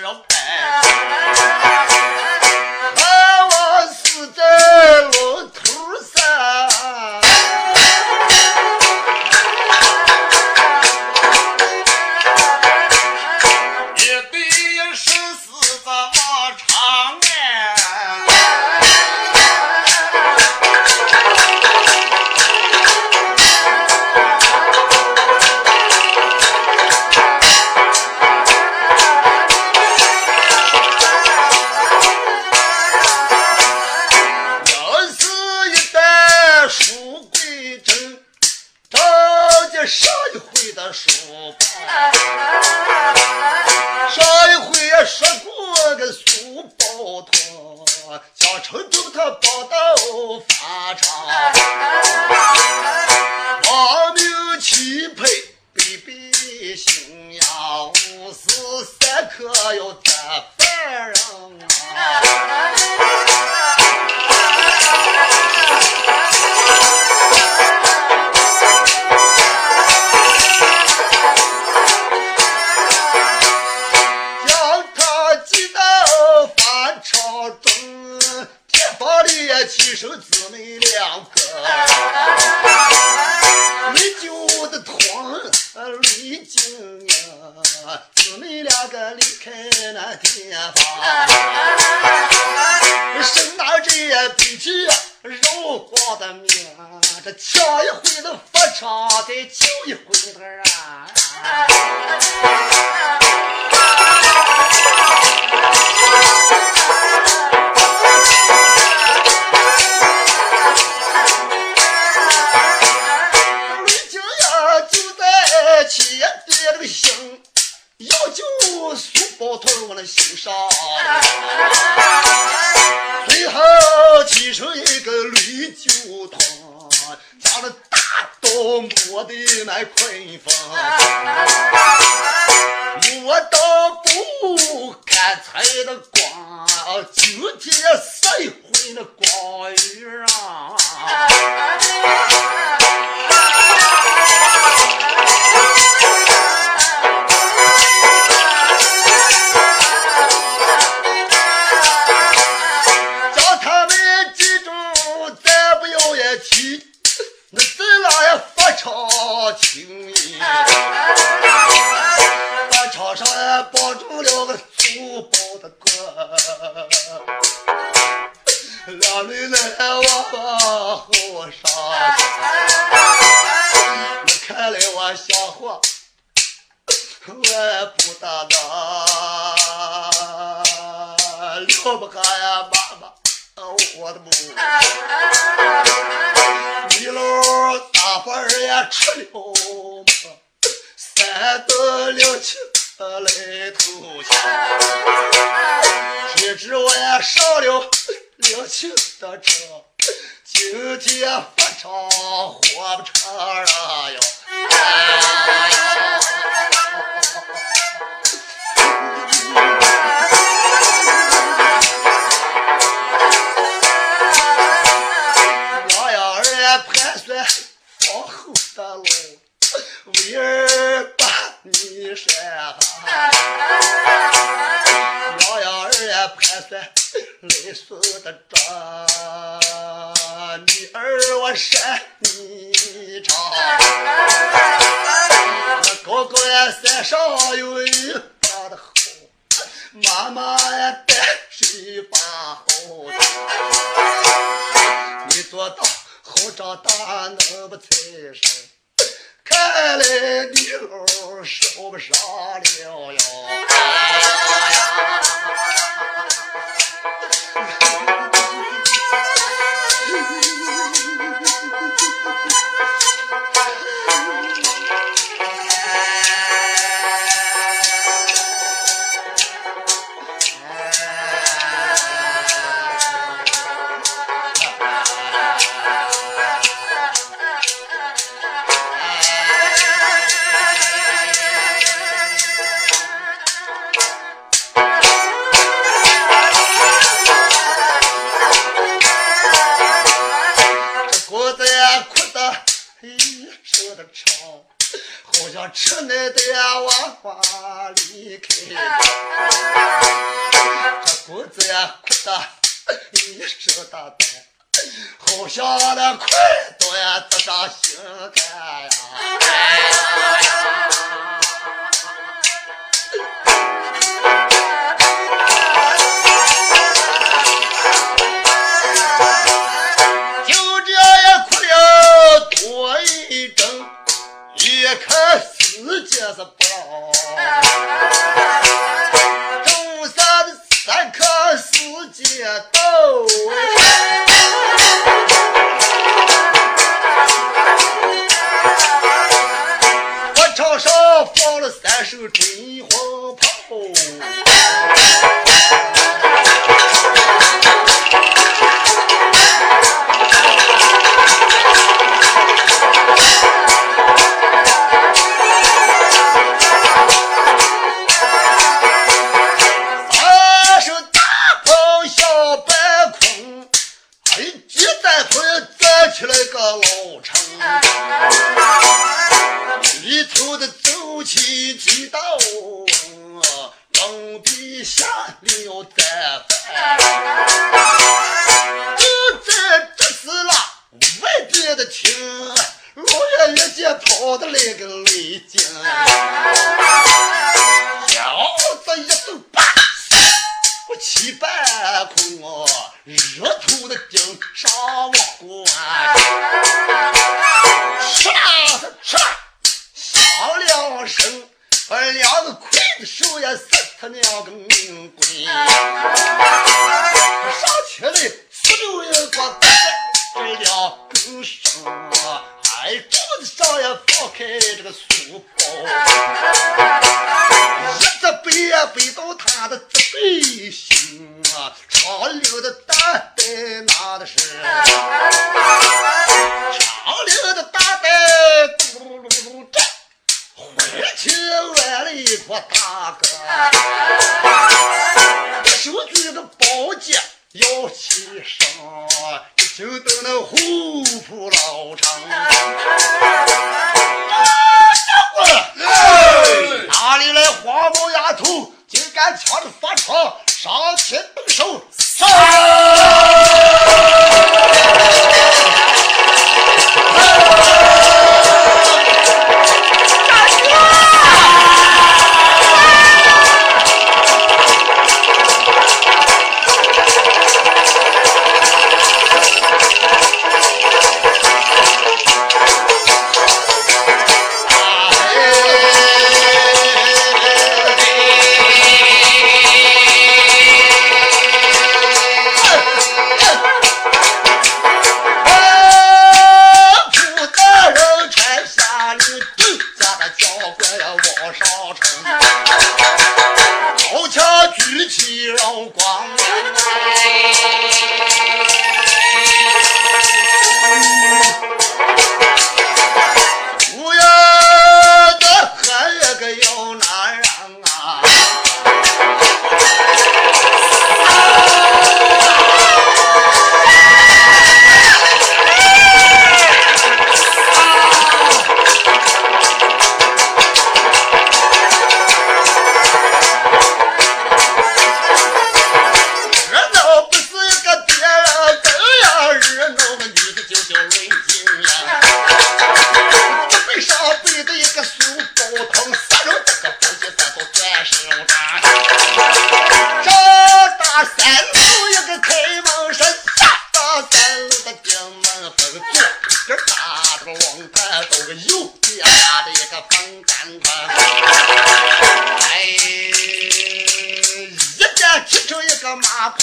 real bad. 你说啊，老幺儿也盘算累死的壮，你儿我山你长，我高高呀山上有一把好，妈妈呀担是一把好，你做大好长大能不财神？看来你老受不上了哟。吃奶的娃娃离开。这公子哭的一身的胆好像那快刀呀刺心肝呀。是宝。中山的三棵四季豆。我场上放了三首春。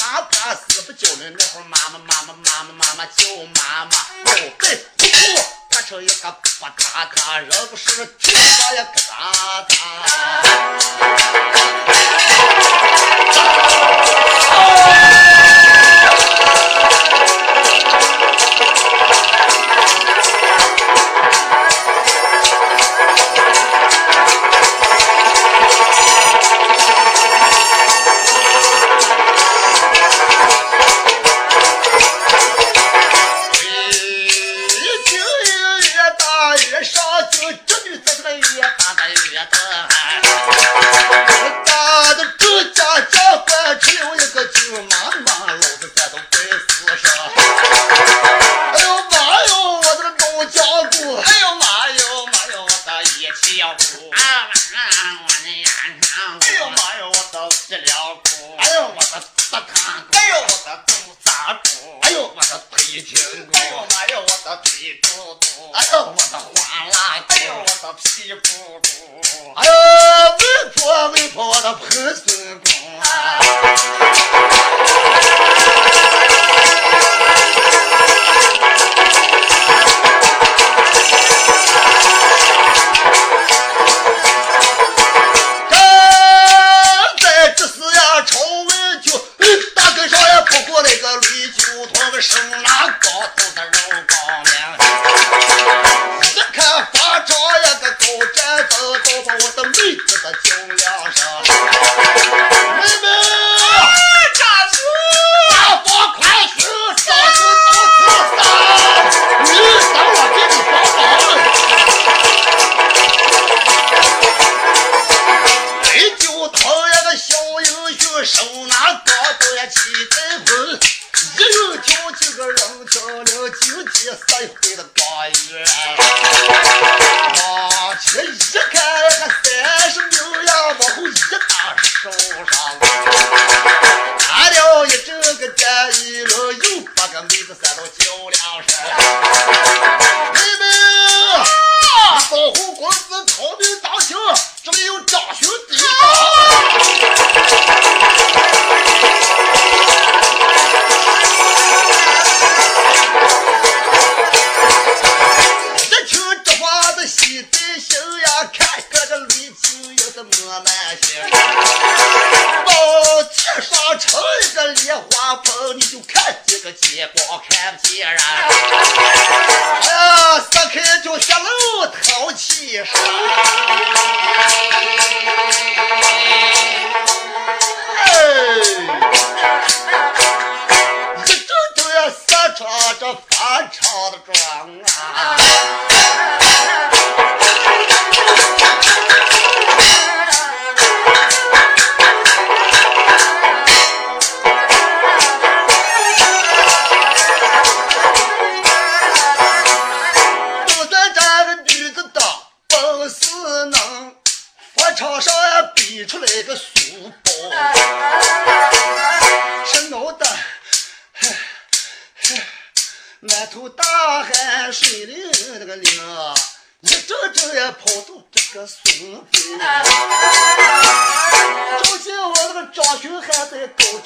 哪怕死不久呢那会儿妈妈妈妈妈妈妈妈叫妈妈宝贝不哭成一个吧卡卡人不是天上的格桑花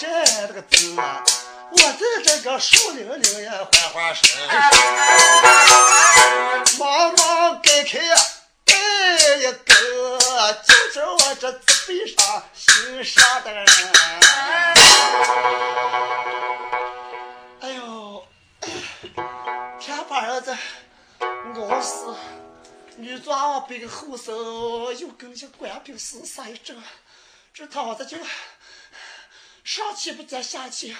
哎，这个字啊，我在这个树林里呀缓缓身忙忙改开呀，带一个，就是我这字背上心上的人。哎呦，天把人这熬死，女抓我背后生，又跟些官兵厮杀一阵，这趟子就上气不接下气，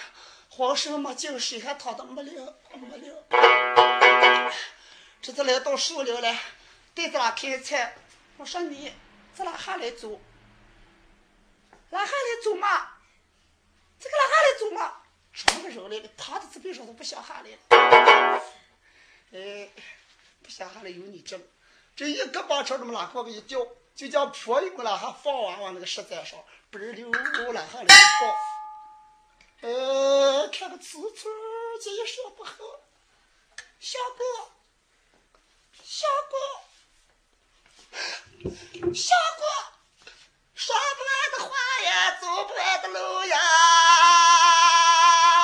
浑身没劲，水还淌的没灵没灵。这次来到树林来，对着那开菜，我说你这哪还来走？哪还来走嘛？这个哪还来走嘛？什么人来了？趴在这边上都不想下来了。哎，不想下来有你这，这一个把车这么拉过去一掉，就将坡一个拉下放完往那个石子上，嘣儿溜拉下来一放。呃，看个词词儿，这一说不好，小哥。小哥，小哥，说不完的话呀，走不完的路呀，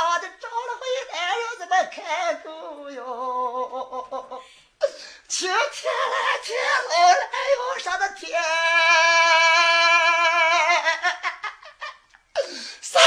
我这找了回来又怎么开口哟？晴天来，天老来哟，上的天，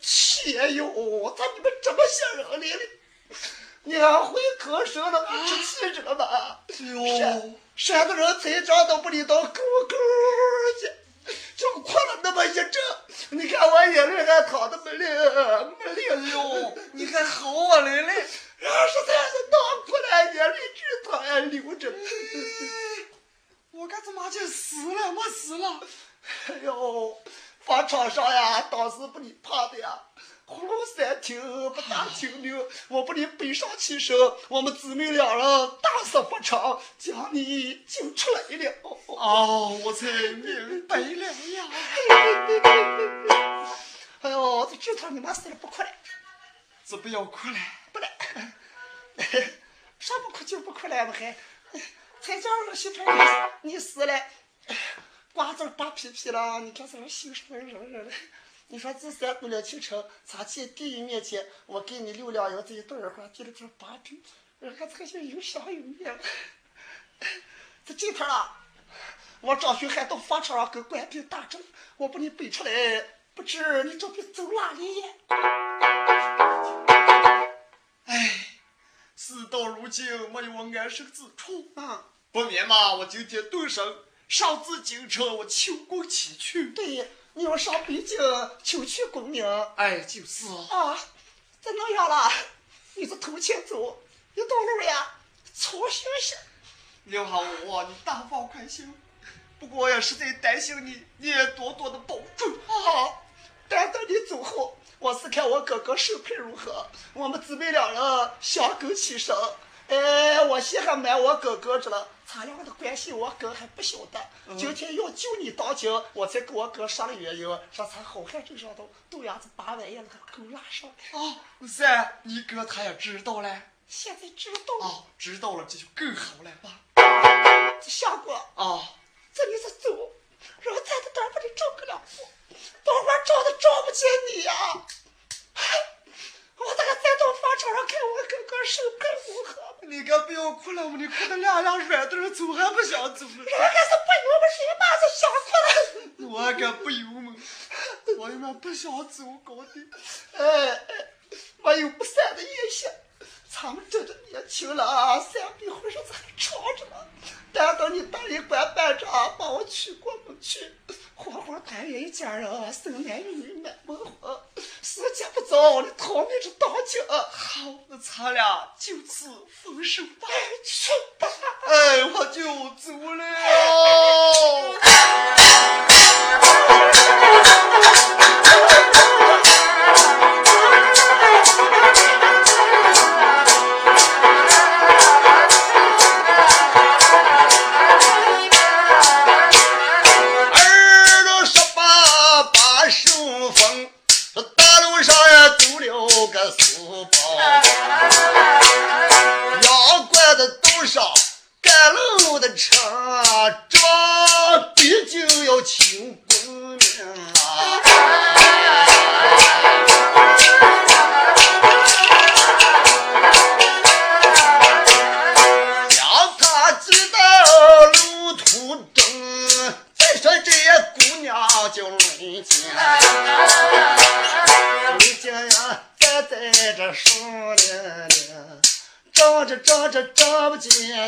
切哟，咋你们这么吓人呢？你还会割舍呢你这着者吗？山山个人嘴长都不理到狗狗去，就哭了那么一阵。你看我眼泪还淌的没了，没了哟。你还吼我来了，俺实在是当哭了，眼泪直淌还流着。我该怎么就死了？我死了。哎呦，法场上呀，当时不理。你背上起身，我们姊妹俩人大事不成，将你就出来了。哦，我才明白了呀。哎呦，这指头你妈死了不哭了？这不要哭了？不来。啥不哭就不哭了，不还？才叫二媳妇你你死了，瓜子扒皮皮了，你看这人心什么人人你说这三姑娘清晨擦起第一面前，我给你六两银子一对耳环，递了这八品，人家才就有香有面。这今天了，我张学海到法场上跟官兵打仗，我把你背出来，不知你准备走哪里？哎。事到如今，没有我安身之处啊！不免嘛，我今天动身上至京城，我求功祈去。对，你要上北京求取功名。哎，就是啊。这那样了？你这头前走，一到路呀，操心些。留下我，你大放宽心。不过我也实在担心你，你也多多的保重啊。但等你走后。我是看我哥哥手配如何，我们姊妹两人相沟齐生。哎，我先还瞒我哥哥着了，咱俩的关系我哥还不晓得。今天要救你当今，我才跟我哥说了原因，说咱好汉就上头豆芽子八万也那个狗拉上。哦，是，你哥他也知道了。现在知道。哦，知道了，这就更好了吧？这下过。啊，这你是走，然后咱的单把你找个两户。等会儿找都找不见你呀！我这个在到房场上看我哥哥手配如何？你可不要哭了，你哭的两两软墩走还不想走了。我可是不由么谁把子想哭了？我可不由么，我他妈不想走高的。哎，没有不散的野心。咱们真的年轻了，三笔浑身子还长着呢。但等你当一官办着，把我娶过门去。活活团圆一家人，生男育女满门婚。时间不早，你逃命着当今。好，那咱俩就此分手吧。去吧。哎，我就走了。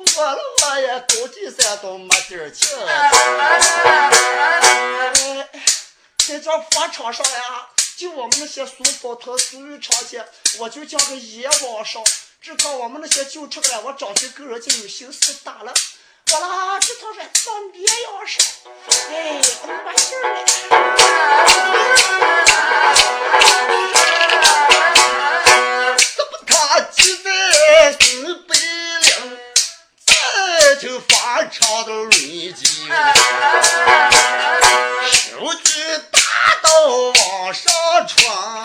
我了我呀，估计咱都没地儿去。在这法场上呀，就我们那些俗普头俗语常见，我就讲个阎王上。只看我们那些旧车呀，我长得跟人家有心思打了。我啦，这套人当别样上，哎，我们把事儿。这不他急的。就发长的累积，手举大刀往上闯。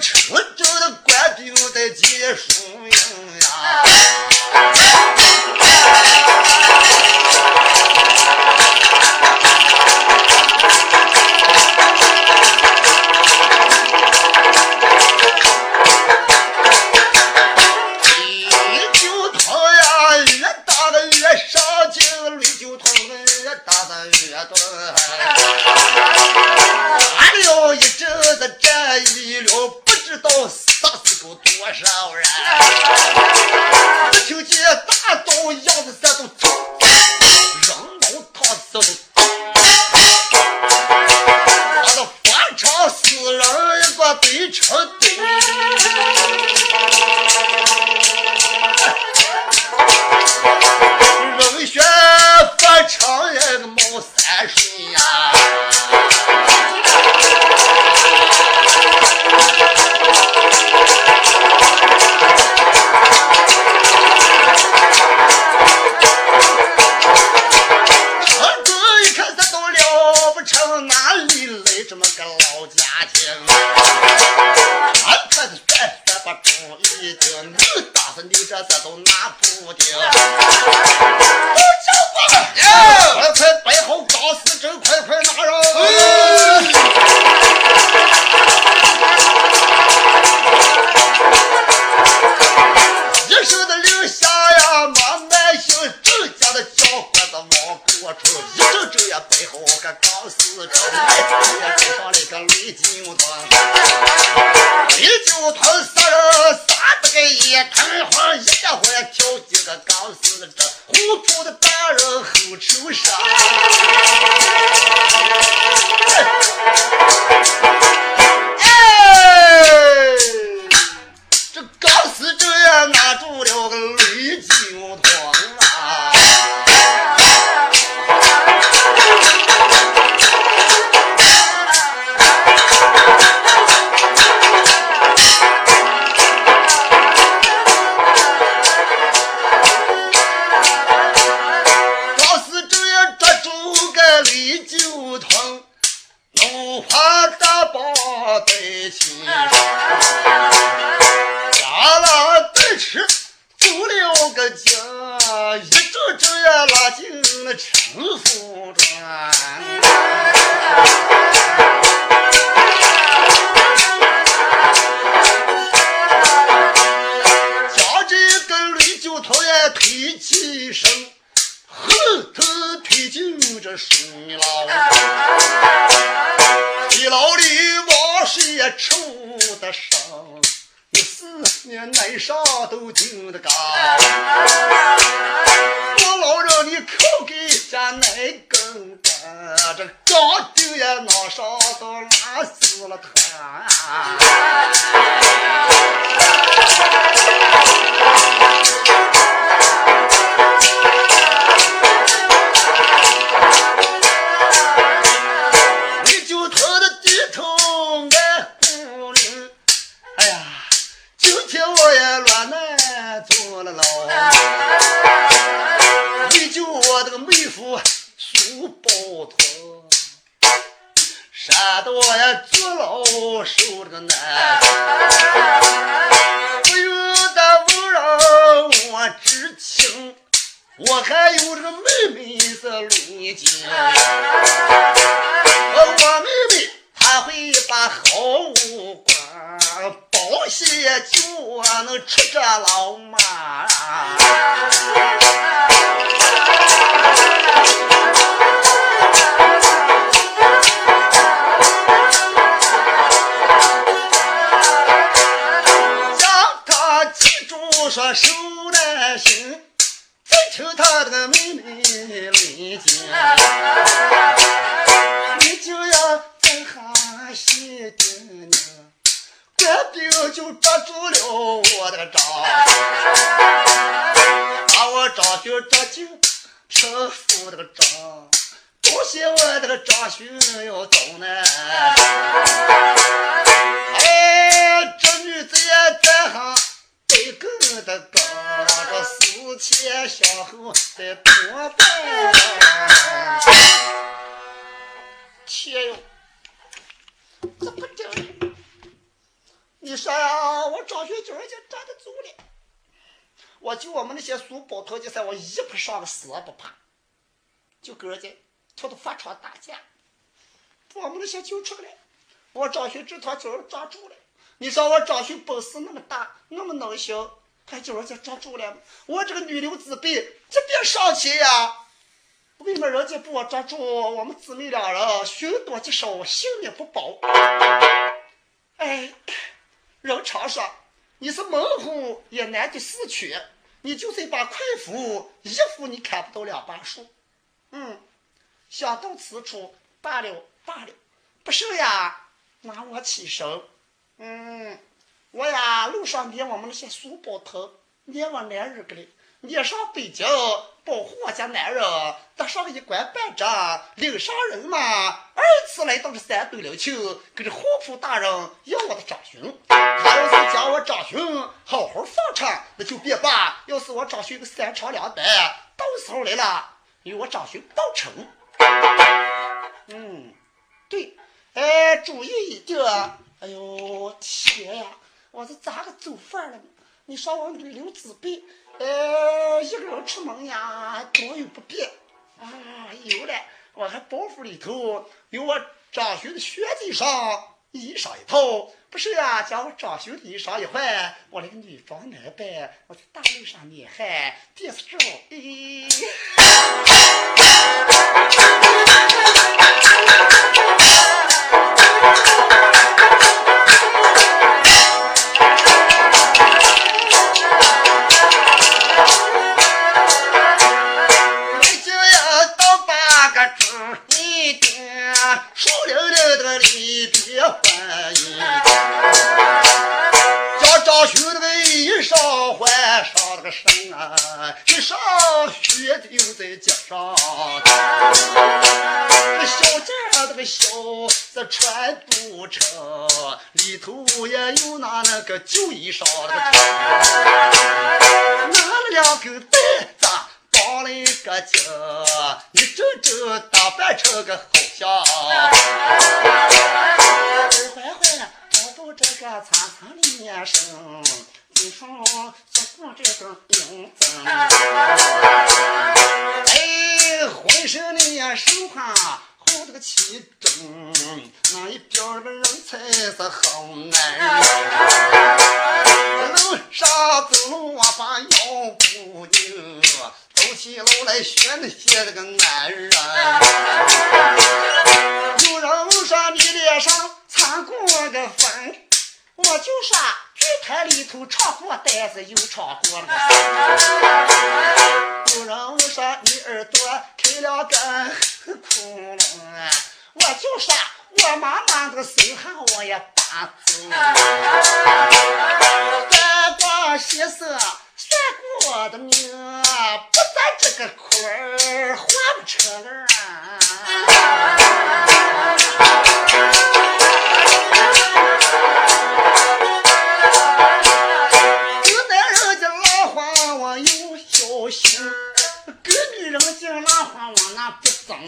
成州的官兵在结束苏包头那三娃一不上个死不怕，就跟人家跳到发床打架。我们那些救出来，我张巡这团叫人抓住了。你说我张巡本事那么大，那么能行，还叫人家抓住了？我这个女流之辈，这别上去呀，为什么人家不我抓住？我们姊妹两人，凶多吉少，性命不保。哎，人常说，你是猛虎也难敌四犬。你就算把快斧一斧你砍不到两把树。嗯，想到此处，罢了罢了，不是呀。拿我起身，嗯，我呀路上撵我们那些书包头，撵我男人个嘞，你上北京保护我家男人，得上一官半职，领上人嘛。二次来到这山东临清，跟着黄埔大人要我的长兄。他要是将我长兄好好放长，那就别罢；要是我长兄个三长两短，到时候来了，与我长兄报仇。嗯，对。哎，注意一点！哎呦天呀，我是咋个走饭了呢？你说我女流自卑，呃，一个人出门呀，多有不便啊。有了，我还包袱里头有我张兄的靴子上衣裳一套，不是呀？将我张兄的衣裳一换，我那个女装男扮，我在大路上面还电视照，咦。小件的小子穿不成里头也有拿那个旧衣裳那个拿了两根担子，绑了一个筋，你整整打扮成个好像。二坏坏，找到这个苍苍的面生，你说怎过这个名字？哎，浑身的呀身花。好这个气正，那一边那个人才是好男人。楼上走，我把腰不扭，走起路来学那些那个男人。有人说你脸上擦过个粉，我就说剧团里头唱过单子，又唱过了。有人说你耳朵开了个。窟窿啊！我就说，我妈妈的个手汗我也打走。算卦先生算过我的命，不在这个坤儿还不成啊！有男人家老话我有小心，跟女人讲老话我不。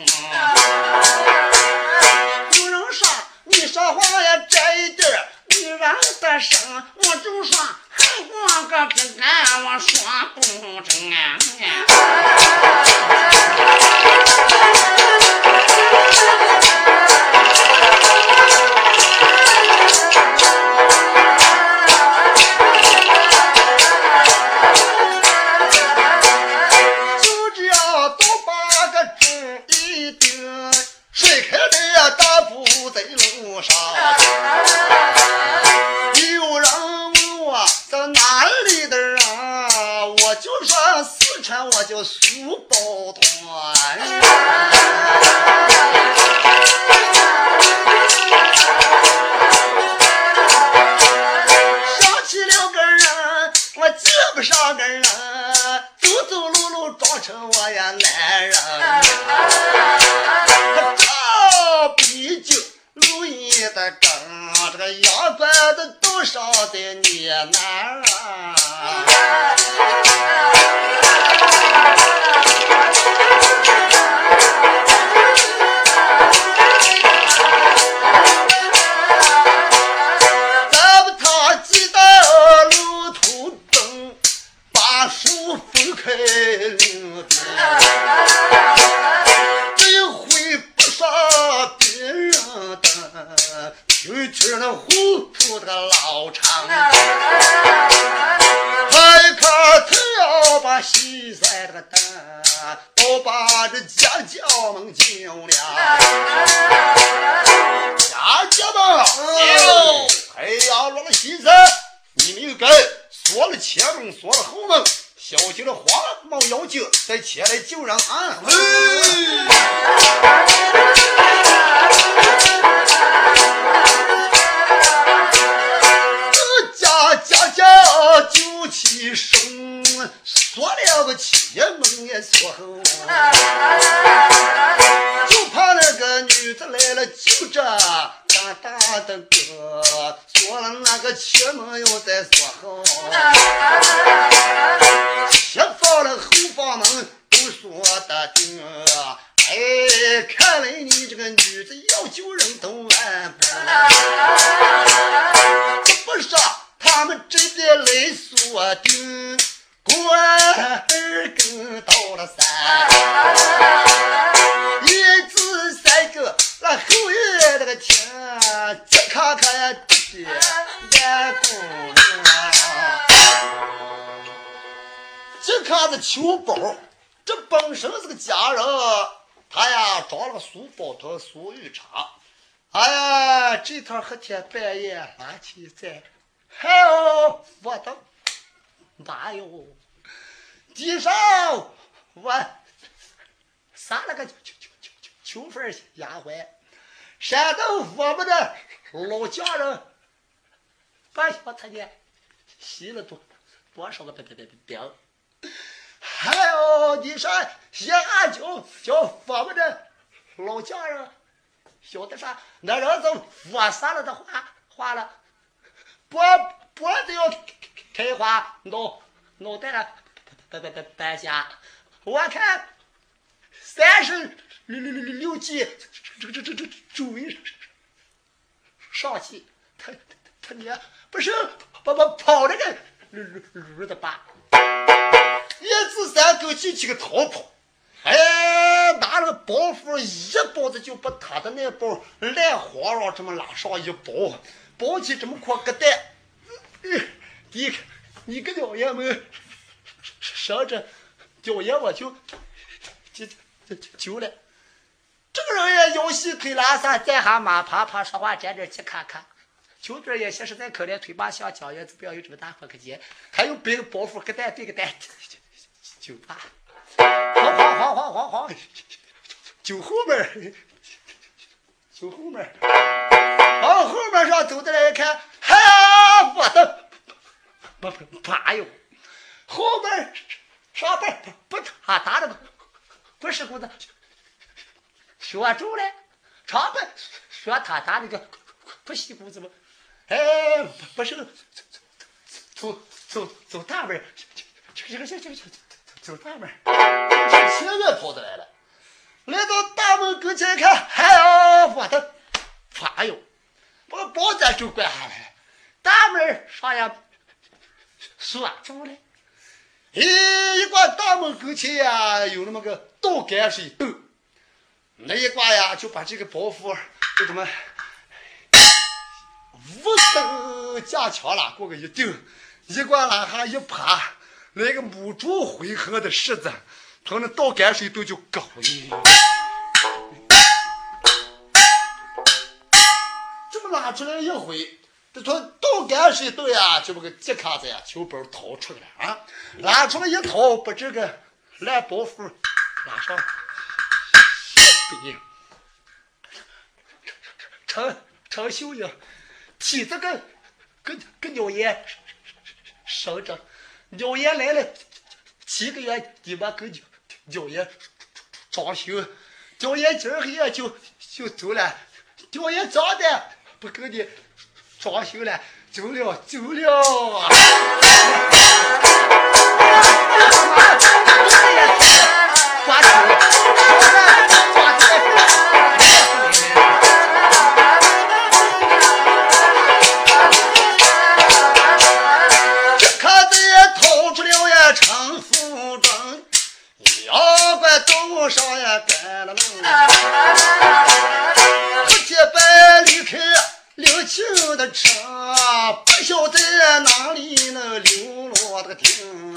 有人说你说话呀这一点女人的声，我就说我个跟俺我说不成咱上。有人问我这哪里的人，我就说四川，我叫苏宝团。想起了个人，我见不上个人，走走路路装成我呀难。这个羊倌子都少的你难啊！不整啊看着秋包，这本身是个家人，他呀装了个书包头、书玉茶。哎呀，这趟黑天半夜拿起在，哎呦，我的妈哟！地上我撒了个秋秋秋秋秋秋份丫鬟，山东我们的老家人，半晓他呢，洗了多多少个别别别饼，哎呦你说下就叫我们的老家人。晓得啥？那人都我撒了的话话了，脖脖子要开花，脑脑袋了掰掰掰掰下。我看三十六六六六计，这这这这周围上去，他他他娘不是把把跑了个驴驴驴的吧？一字三勾进去个逃跑。哎，拿了个包袱，一包子就把他的那包烂黄了，这么拉上一包，包起这么块疙瘩。你你个老爷们，上着屌爷我就就就就了。这个人也腰细腿拉撒，再下马爬爬，说话沾点气看看。就这也些实在可怜，腿把像姜叶子，不要有这么大块个劲，还有背个包袱，疙瘩对个蛋，就怕。晃晃晃晃晃晃，就后面，就后面，往后面上走的来一看，嗨，我的，不不怕哟，后面上边不他打的不不是裤子，学住了，上边说他打那个不洗裤子吗？哎，不是，走走走走大门，这个这个这个这个。走大门，这前面跑的来了，来到大门跟前一看，哎呦，我的妈哟，把包子就关下来了，大门上呀锁住了。咦，一挂大门跟前呀，有那么个倒杆是一抖，那一挂呀就把这个包袱就这么五蹬架枪了，过个一顶，一挂拉下一趴。来个母猪回合的柿子，从那倒泔水都就搞了。这么拉出来一回，这从倒泔水倒呀，就把个吉卡子呀，球包掏出来了啊！拉出来一掏，把这个烂包袱拉上，成成秀英，提着个跟跟鸟爷生着。鸟爷来了，七个月你们跟鸟鸟爷装修，鸟爷今儿黑就就走了，鸟爷长的不跟你装修了，走了走了。车，不晓得哪里能流落的个丁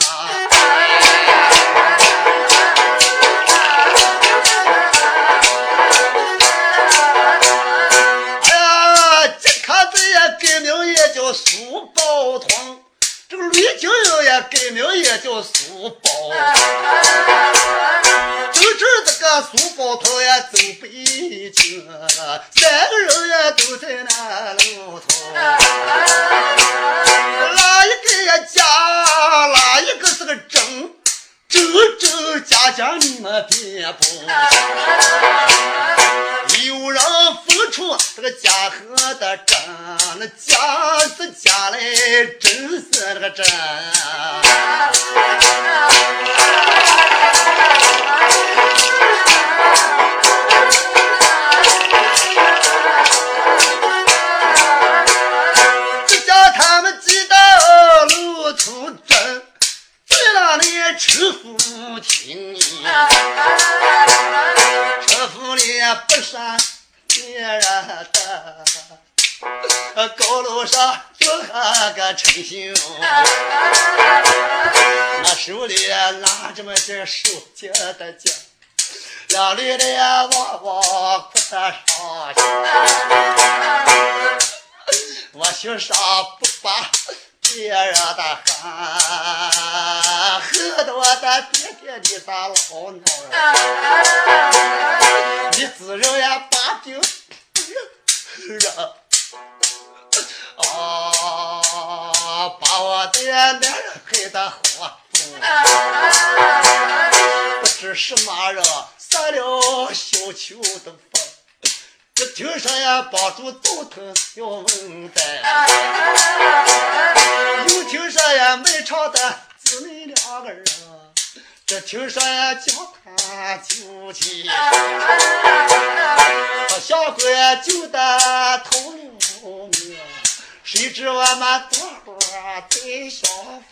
这手接的劲，两里的往往裤子上我心上不把别人的恨，恨得我的爹爹的啥老闹，你自认也把病人啊，把我的男人害得活不知什么人撒了小秋的风。这听说呀，帮助头疼要问丹，又听说呀，卖唱的姊妹两个人，这听说呀，叫他就去，他下官就得头了命，谁知我们多会在相逢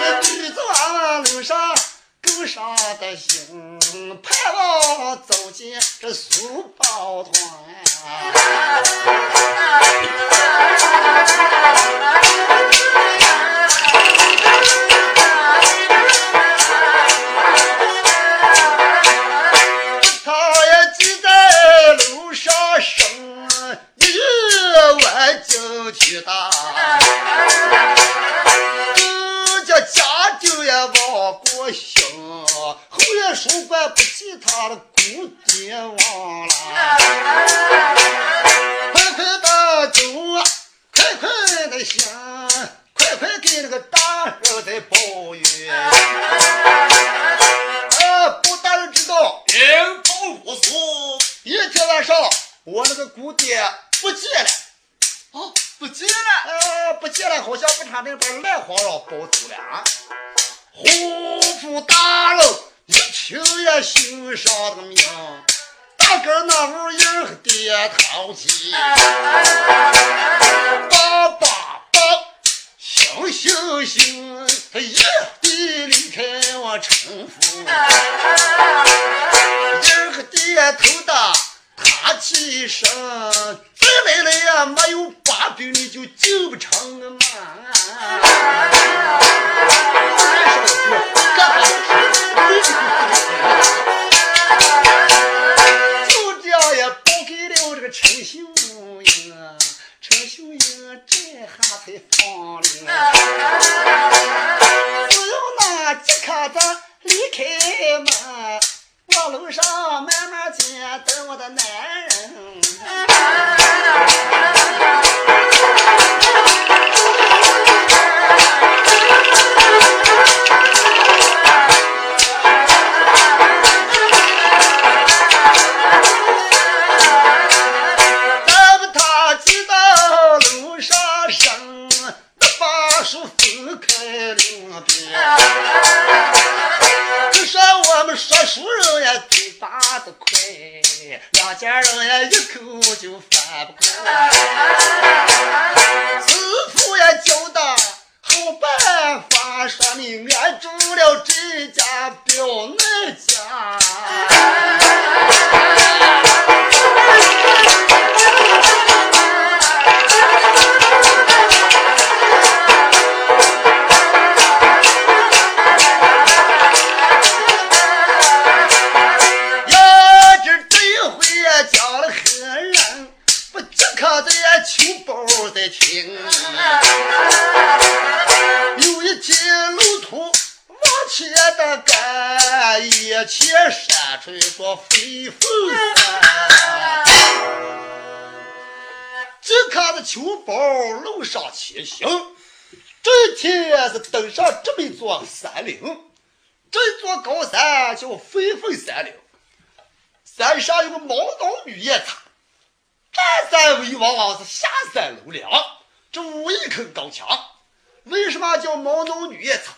这女子娃娃路上够上的心，盼望走进这书包团。就去打。后院守管不记他的姑爹忘了，快快的走，快快的想，快快给那个大人在抱怨。啊，不大人知道，人头如素。一天晚上，我那个姑爹不见了。啊，不见了。呃，不见了，好像不他那边赖皇上抱走了。胡夫大人一听也心上的命，大哥那屋人和爹淘气，爸爸爸，行行行，他一地离开我城府，人和爹头大。他起身，再来了呀，没有把柄你就进不成嘛。就这样也报给了这个陈秀英，陈秀英这下才放了。只有那几刻子离开门。我楼上慢慢见，等我的男人。前山出一座飞凤山。只看着秋包路上前行，这天是登上这么一座山岭，这座高山叫飞凤山岭。山上有个毛刀绿叶塔，占山为王是下山楼梁，这五一口高墙，为什么叫毛囊女夜叉？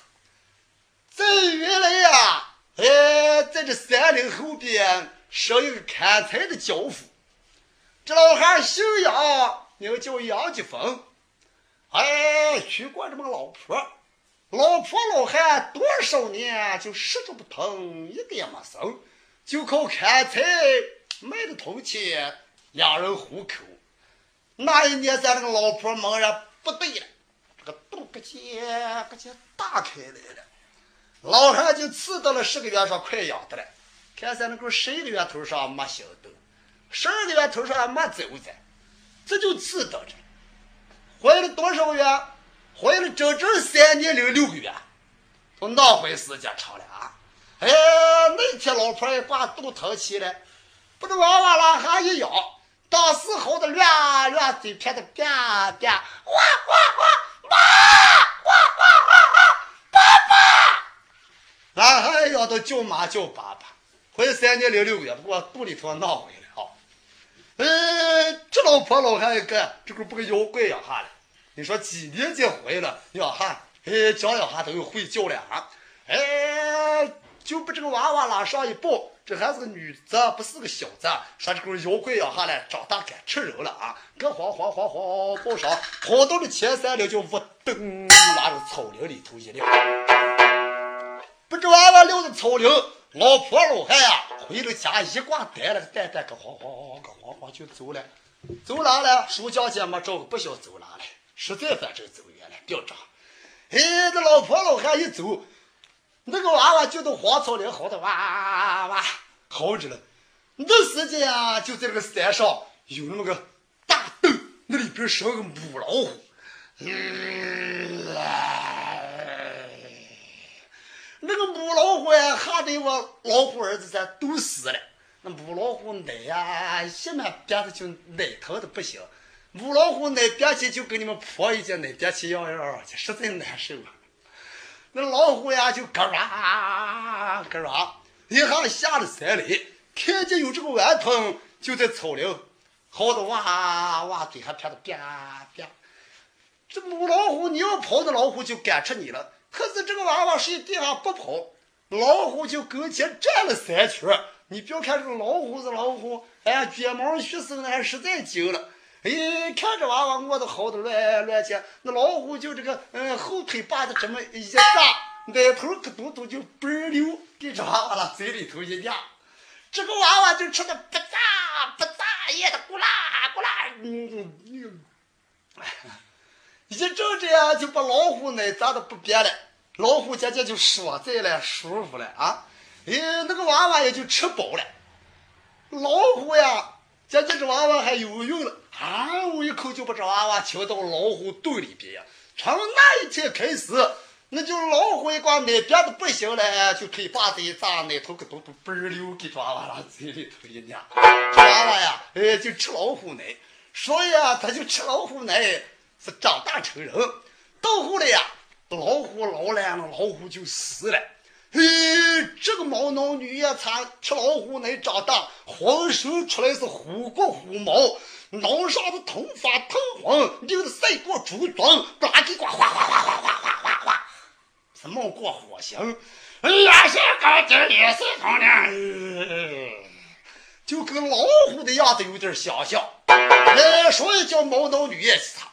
在原来呀，哎，在这山岭后边设一个砍柴的樵夫，这老汉姓杨，名叫杨继峰。哎，娶过这么个老婆，老婆老汉多少年就十指不疼，一个也没生，就靠砍柴卖的铜钱养人糊口。那一年，咱那个老婆猛然不对了，这个肚咯叽咯叽打开来了，老汉就刺到了十个月上快养的了。看在那个十一个月头上没小动，十二个月头上还没走子，这就刺到这。怀了多少个月？怀了整整三年零六个月。说那回时间长了啊！哎，那天老婆也挂肚疼起来，不知娃娃拉哈一咬，当时吼的乱乱嘴撇的变变，哇哇哇，妈，哇哇哇哇，爸爸！拉哈咬到叫妈叫爸爸，怀三年零六个月，不过肚里头闹回来啊。嗯，这老婆老汉一个，这个不跟妖怪一样哈了。你说几年结婚了，要哈，哎，讲要哈都有会叫了啊，哎，就把这个娃娃拉上一抱，这还是个女子，不是个小子。说这个妖怪养哈嘞，长大敢吃人了啊！个晃晃晃晃抱上，跑到了前三溜，就呜噔，拉到草林里头一撂，这娃娃撂在草林，老婆老汉呀，回了家一挂担了个担担，个晃晃晃个晃晃就走了，走哪了？书匠姐没找个不晓走哪了。实在反正走远了，不要装。哎，这老婆老汉一走，那个娃娃就到黄草林嚎的哇哇哇嚎着了。那时间啊，就在这个山上有那么个大洞，那里边生个母老虎。嗯，那个母老虎呀，吓得我老虎儿子咱都死了。那母老虎奶呀，一满憋的就奶疼的不行。母老虎奶憋气就跟你们婆一件奶憋气一样样，实在难受啊！那老虎呀就咯啦咯啦，一下下了山里，看见有这个顽童就在草林，嚎的哇哇，嘴还撇的啪啪。这母老虎你要跑，那老虎就赶吃你了。可是这个娃娃睡地上不跑，老虎就跟前转了三圈。你不要看这个老虎是老虎，哎呀，卷毛血生的还实在精了。哎，看着娃娃饿的嚎的乱乱叫，那老虎就这个嗯后腿把子这么一扎，奶头咯嘟嘟就嘣溜给这娃娃了嘴里头一压，这个娃娃就吃的不咋不咋咽的咕啦咕啦，嗯嗯，一阵这样就把老虎奶砸的不瘪了，老虎渐渐就说在了舒服了啊，哎那个娃娃也就吃饱了，老虎呀。这这娃娃还有用了，啊！我一口就把这娃娃请到老虎肚里边呀。从那一天开始，那就老虎一挂奶憋的不行了，就腿把子一扎，奶头个嘟嘟嘣溜给抓娃娃嘴里头一捏。这娃娃呀，哎，就吃老虎奶，所以啊，他就吃老虎奶，是长大成人。到后来呀，老虎老了，老虎就死了。哎，这个毛囊女也惨，吃老虎奶长大，浑身出来是虎骨虎毛，脑上的头发通黄，流的赛过猪鬃，呱唧呱哗哗哗哗哗哗哗哗，是冒过火星。哎呀，这个劲也是通的，就跟老虎的样子有点相像。哎，所以叫毛囊女也惨。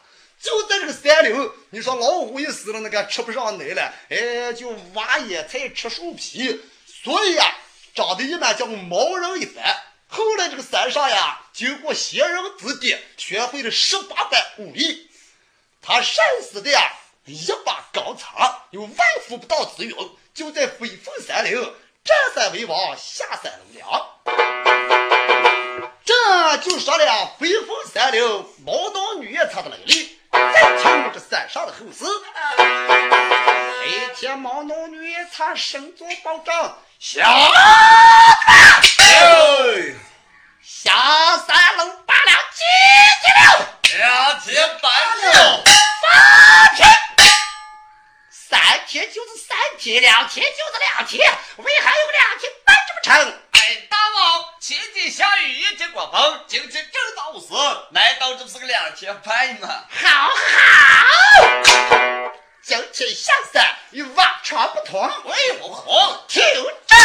就在这个山林，你说老虎一死了，那个吃不上奶了，哎，就挖野菜吃树皮，所以呀，长得一般叫毛人一般。后来这个山上呀，经过仙人指点，学会了十八般武艺。他善使的呀，一把钢叉，有万夫不当之勇，就在飞凤山岭占山为王，下山为梁。这就说了飞凤山岭毛当女也他的来历。再听这山上的后事。黑天毛农女才身做保障，下下三楼八两几斤了？两天半了。三天，三天就是三天，两天就是两天，为还有两天半这么成？天下雨，一天刮风，今天正当午时，难道这不是个两天半吗？好好，今天下山，与往常不同。为何红？听着。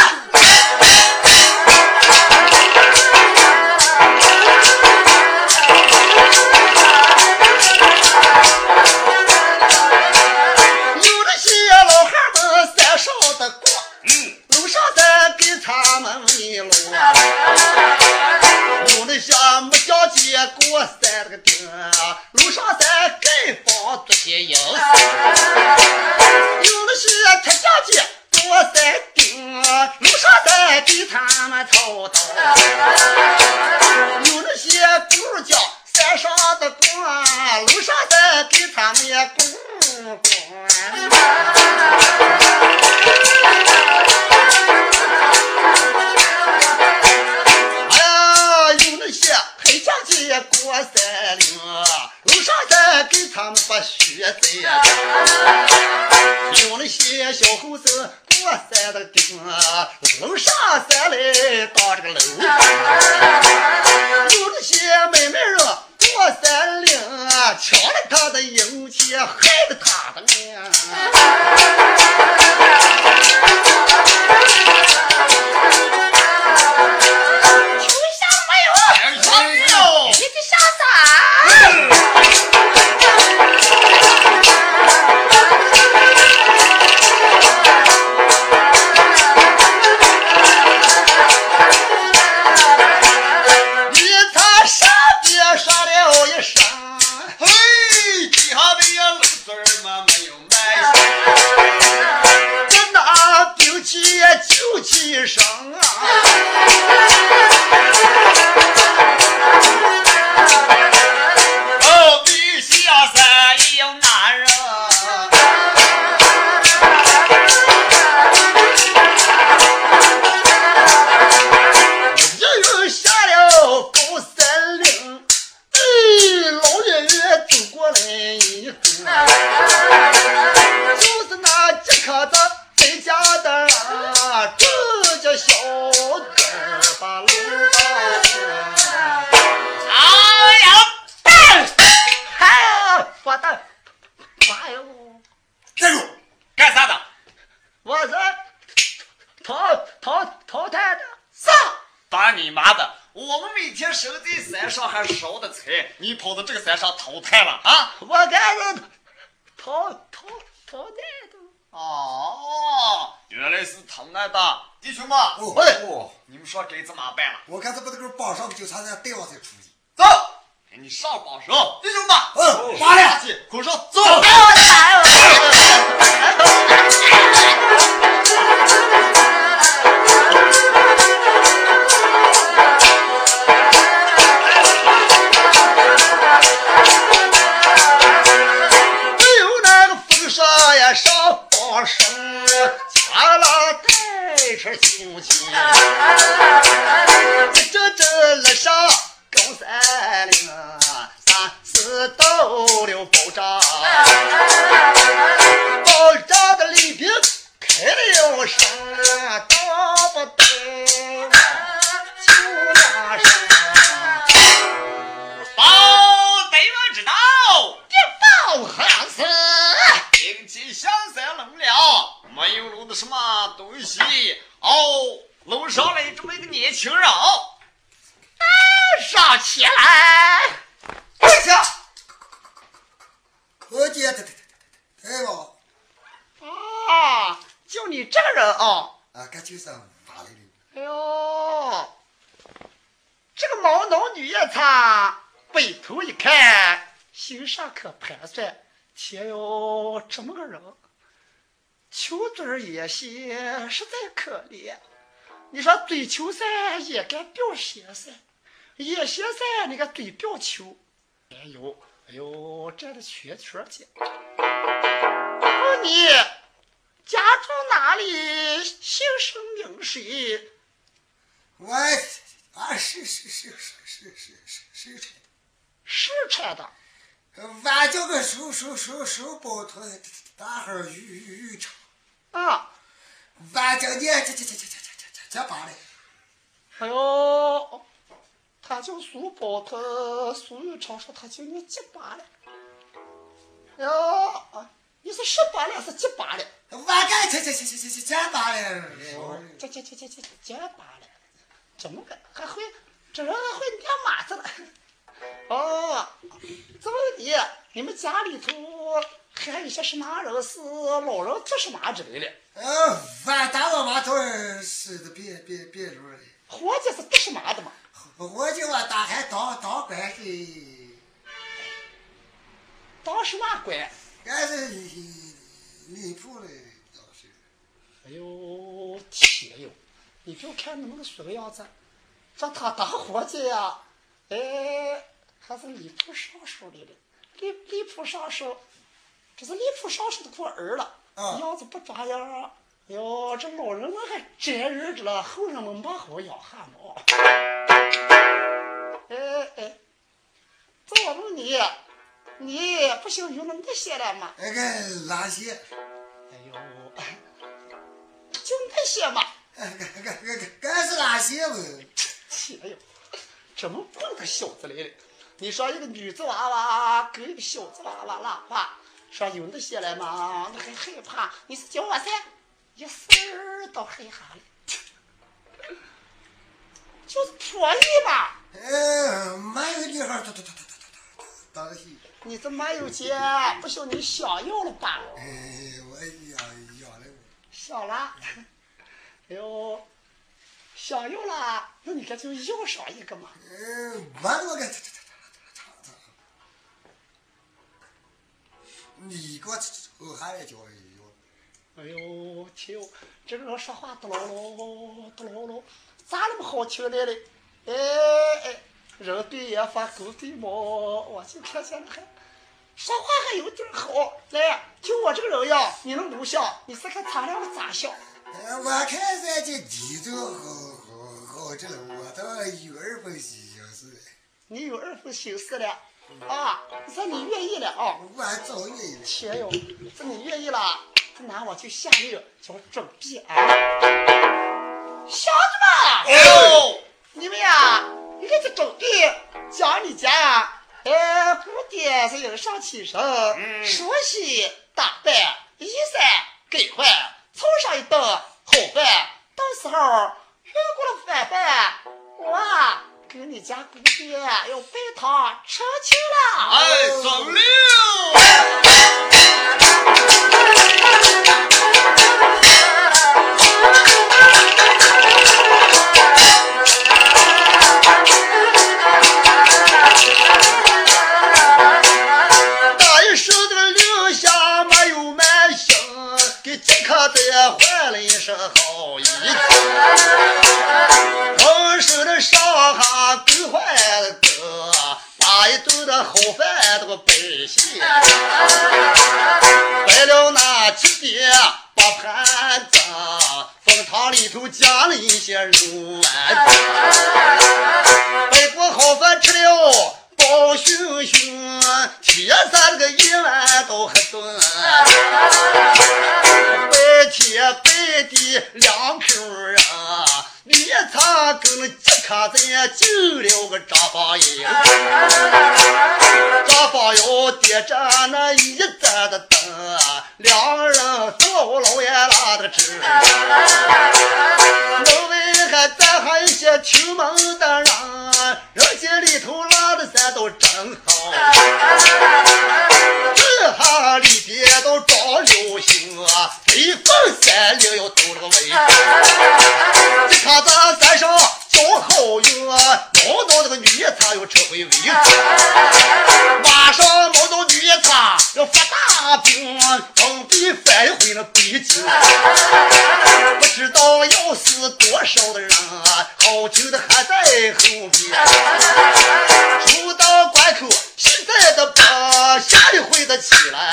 了啊！我看的的。哦，原来是唐难的弟兄们。你们说该怎么办了？我看他把这个绑上，警察再带我再出去。走，给你上绑绳，弟兄们。嗯，了，捆上，走。兵器下山弄了，没有弄的什么东西。哦，楼上来这么一个年轻人，上起来！跪下。可见的，对吧？啊，就你这个人啊！啊，这就是法来的。哎呦，这个毛囊女也擦，回头一看，心上可盘算：天哟，这么个人，球嘴儿也行，实在可怜。你说追球噻，也该表现噻，也行噻，那个对表球。哎呦，哎呦，这的圈圈去。问你家住哪里？姓甚名谁？我啊，是是是是是是是是这。是拆的。俺叫个手手手手包头，大号鱼鱼鱼肠。啊，俺叫你这这这这这这这这这把嘞。哎呦，他叫苏宝特，苏玉昌说他叫你结巴了。哎呦，你是十八了是几八了？我干这这这这这这这八了，这这这这这这八了，怎么个还会这人还会念码子了？哦，怎么的？你们家里头还有一些什么人是老人做什么之类的？呃，俺大我妈都是的别别别路的，伙计是做什么的嘛？我就我大还当当官的，当什么官？俺是礼铺的当时。哎呦天哟！你就看那么个说个样子，这他当伙计呀，哎，还是礼铺尚书来的，礼礼铺尚书，这是礼铺尚书的过儿了，嗯样子不咋样儿。哎呦，这老人们还沾日子了，后人们没好养汗毛。哎哎，这我问你，你不想用那那些了吗？那个哪些，哎呦，就那些嘛。俺俺俺俺俺是哪些嘛，哎呦，这么笨的小子来了！你说一个女子娃娃跟一个小子娃娃拉话，说有那些了吗？那还害怕？你是叫我噻？一丝儿都害怕了，就是破译嘛。呃，没有女孩儿，哒哒哒哒哒哒哒当戏。你这没有钱，不晓得你想要了吧？哎，我养养了我。想了。哎呦，想要了，那你可就要上一个嘛。嗯，完了我给，你给我抽下来叫我哎呦天哟，这个人说话嘟噜噜嘟噜噜，咋那么好听来嘞？哎哎，人对眼发狗对毛，我就看见了还说话还有点好。来，就我这个人呀，你能不像？你再看咱俩咋像？哎，我看咱这地都好好好着了，我倒有二分心思。你有二分心思了啊？这你愿意了啊？我早愿意了。天哟，这你愿意了，这拿我就下令叫准备啊！乡子们，哎呦，你们呀，你看这准备讲你家，哎，不得是迎上起身，梳洗打扮，衣衫更换，凑上一顿好饭，到时候越过了饭饭，我给你家姑爹要拜堂成亲了。哎，走了。好听的还在后面。出到关口，现在的把，下一回的起来